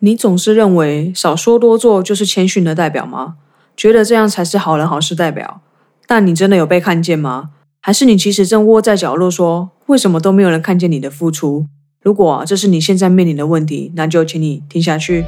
你总是认为少说多做就是谦逊的代表吗？觉得这样才是好人好事代表？但你真的有被看见吗？还是你其实正窝在角落说，为什么都没有人看见你的付出？如果这是你现在面临的问题，那就请你听下去。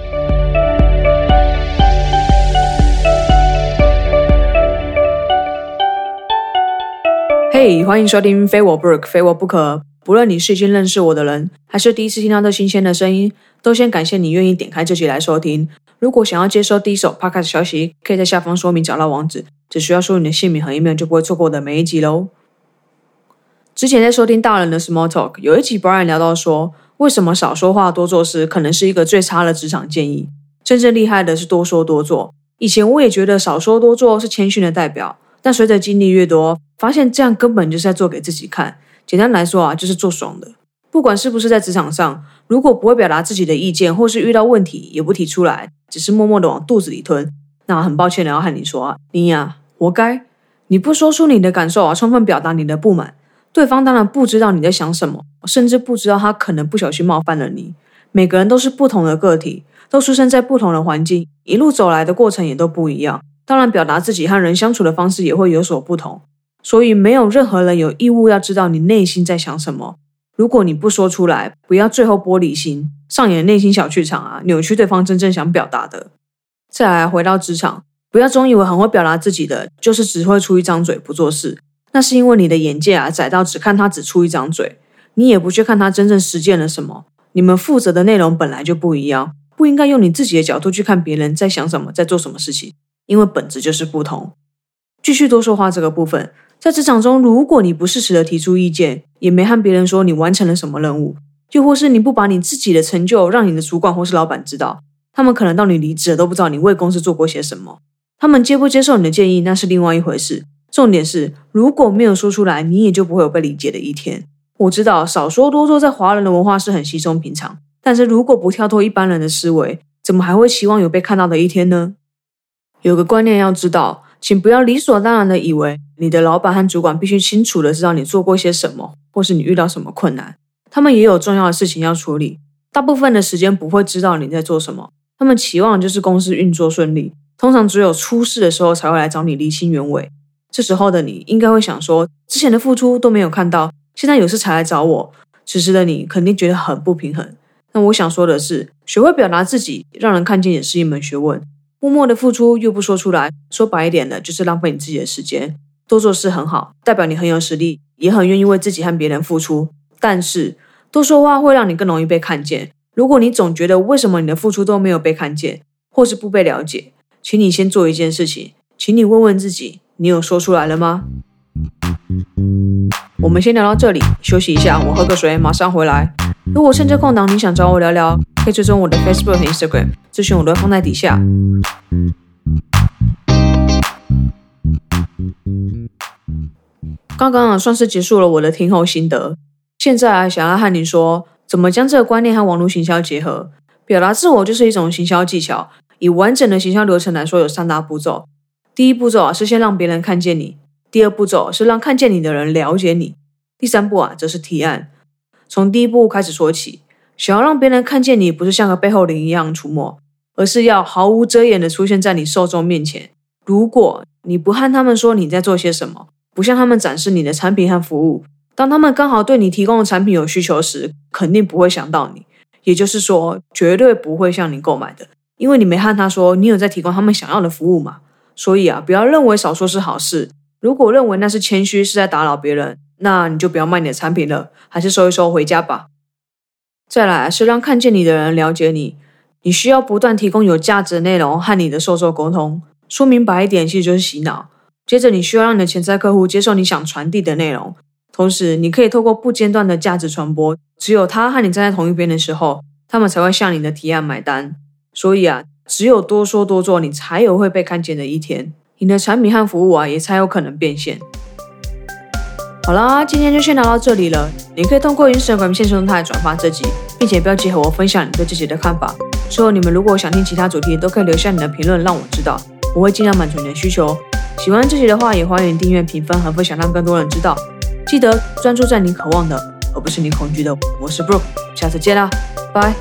嘿，欢迎收听非我不可，非我不可。不论你是已经认识我的人，还是第一次听到这新鲜的声音，都先感谢你愿意点开这集来收听。如果想要接收第一手 podcast 消息，可以在下方说明找到网址，只需要输入你的姓名和 email 就不会错过我的每一集喽。之前在收听大人的 small talk，有一集 Brian 聊到说，为什么少说话多做事可能是一个最差的职场建议，真正厉害的是多说多做。以前我也觉得少说多做是谦逊的代表，但随着经历越多，发现这样根本就是在做给自己看。简单来说啊，就是做爽的。不管是不是在职场上，如果不会表达自己的意见，或是遇到问题也不提出来，只是默默的往肚子里吞，那很抱歉的要和你说啊，你呀，活该！你不说出你的感受啊，充分表达你的不满，对方当然不知道你在想什么，甚至不知道他可能不小心冒犯了你。每个人都是不同的个体，都出生在不同的环境，一路走来的过程也都不一样，当然表达自己和人相处的方式也会有所不同。所以，没有任何人有义务要知道你内心在想什么。如果你不说出来，不要最后玻璃心，上演内心小剧场啊，扭曲对方真正想表达的。再来，回到职场，不要总以为很会表达自己的，就是只会出一张嘴不做事。那是因为你的眼界啊窄到只看他只出一张嘴，你也不去看他真正实践了什么。你们负责的内容本来就不一样，不应该用你自己的角度去看别人在想什么，在做什么事情，因为本质就是不同。继续多说话这个部分。在职场中，如果你不适时的提出意见，也没和别人说你完成了什么任务，又或是你不把你自己的成就让你的主管或是老板知道，他们可能到你离职了都不知道你为公司做过些什么。他们接不接受你的建议，那是另外一回事。重点是，如果没有说出来，你也就不会有被理解的一天。我知道少说多做在华人的文化是很稀松平常，但是如果不跳脱一般人的思维，怎么还会希望有被看到的一天呢？有个观念要知道。请不要理所当然的以为你的老板和主管必须清楚的知道你做过些什么，或是你遇到什么困难。他们也有重要的事情要处理，大部分的时间不会知道你在做什么。他们期望就是公司运作顺利，通常只有出事的时候才会来找你理清原委。这时候的你应该会想说，之前的付出都没有看到，现在有事才来找我。此时的你肯定觉得很不平衡。那我想说的是，学会表达自己，让人看见也是一门学问。默默的付出又不说出来，说白一点的，就是浪费你自己的时间。多做事很好，代表你很有实力，也很愿意为自己和别人付出。但是多说话会让你更容易被看见。如果你总觉得为什么你的付出都没有被看见，或是不被了解，请你先做一件事情，请你问问自己，你有说出来了吗？我们先聊到这里，休息一下，我喝个水，马上回来。如果趁这空档你想找我聊聊，可以追踪我的 Facebook 和 Instagram，资讯我都会放在底下。刚刚算是结束了我的听后心得，现在想要和你说，怎么将这个观念和网络行销结合。表达自我就是一种行销技巧，以完整的行销流程来说，有三大步骤。第一步骤啊是先让别人看见你，第二步骤是让看见你的人了解你，第三步啊则是提案。从第一步开始说起，想要让别人看见你，不是像个背后灵一样出没，而是要毫无遮掩的出现在你受众面前。如果你不和他们说你在做些什么，不向他们展示你的产品和服务，当他们刚好对你提供的产品有需求时，肯定不会想到你。也就是说，绝对不会向你购买的，因为你没和他说你有在提供他们想要的服务嘛。所以啊，不要认为少说是好事。如果认为那是谦虚，是在打扰别人。那你就不要卖你的产品了，还是收一收回家吧。再来是让看见你的人了解你，你需要不断提供有价值的内容和你的受众沟通。说明白一点，其实就是洗脑。接着你需要让你的潜在客户接受你想传递的内容，同时你可以透过不间断的价值传播。只有他和你站在同一边的时候，他们才会向你的提案买单。所以啊，只有多说多做，你才有会被看见的一天，你的产品和服务啊，也才有可能变现。好啦，今天就先聊到这里了。你可以通过 Instagram 现实动态转发这集，并且标记和我分享你对这集的看法。之后你们如果想听其他主题，都可以留下你的评论让我知道，我会尽量满足你的需求。喜欢这集的话，也欢迎订阅、评分和分享，让更多人知道。记得专注在你渴望的，而不是你恐惧的。我是 brok 下次见啦，拜。